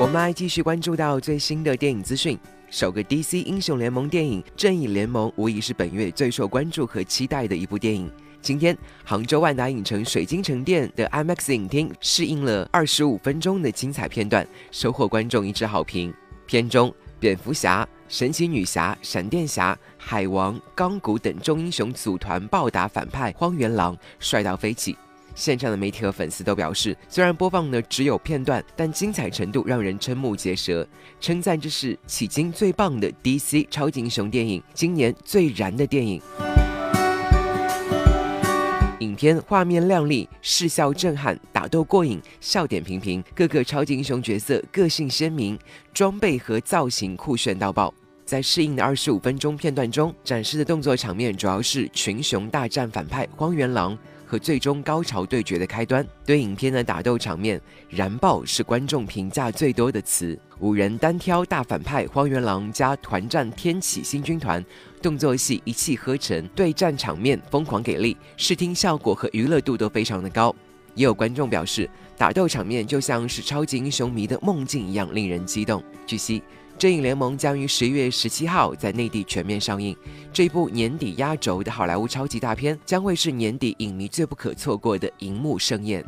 我们来继续关注到最新的电影资讯。首个 DC 英雄联盟电影《正义联盟》无疑是本月最受关注和期待的一部电影。今天，杭州万达影城水晶城店的 IMAX 影厅试映了二十五分钟的精彩片段，收获观众一致好评。片中，蝙蝠侠、神奇女侠、闪电侠、海王、钢骨等众英雄组团暴打反派荒原狼，帅到飞起。现场的媒体和粉丝都表示，虽然播放的只有片段，但精彩程度让人瞠目结舌，称赞这是迄今最棒的 DC 超级英雄电影，今年最燃的电影。影片画面亮丽，视效震撼，打斗过瘾，笑点频频，各个超级英雄角色个性鲜明，装备和造型酷炫到爆。在适应的二十五分钟片段中，展示的动作场面主要是群雄大战反派荒原狼。和最终高潮对决的开端，对影片的打斗场面燃爆是观众评价最多的词。五人单挑大反派荒原狼加团战天启星军团，动作戏一气呵成，对战场面疯狂给力，视听效果和娱乐度都非常的高。也有观众表示，打斗场面就像是超级英雄迷的梦境一样，令人激动。据悉。《正义联盟》将于十一月十七号在内地全面上映。这部年底压轴的好莱坞超级大片，将会是年底影迷最不可错过的荧幕盛宴。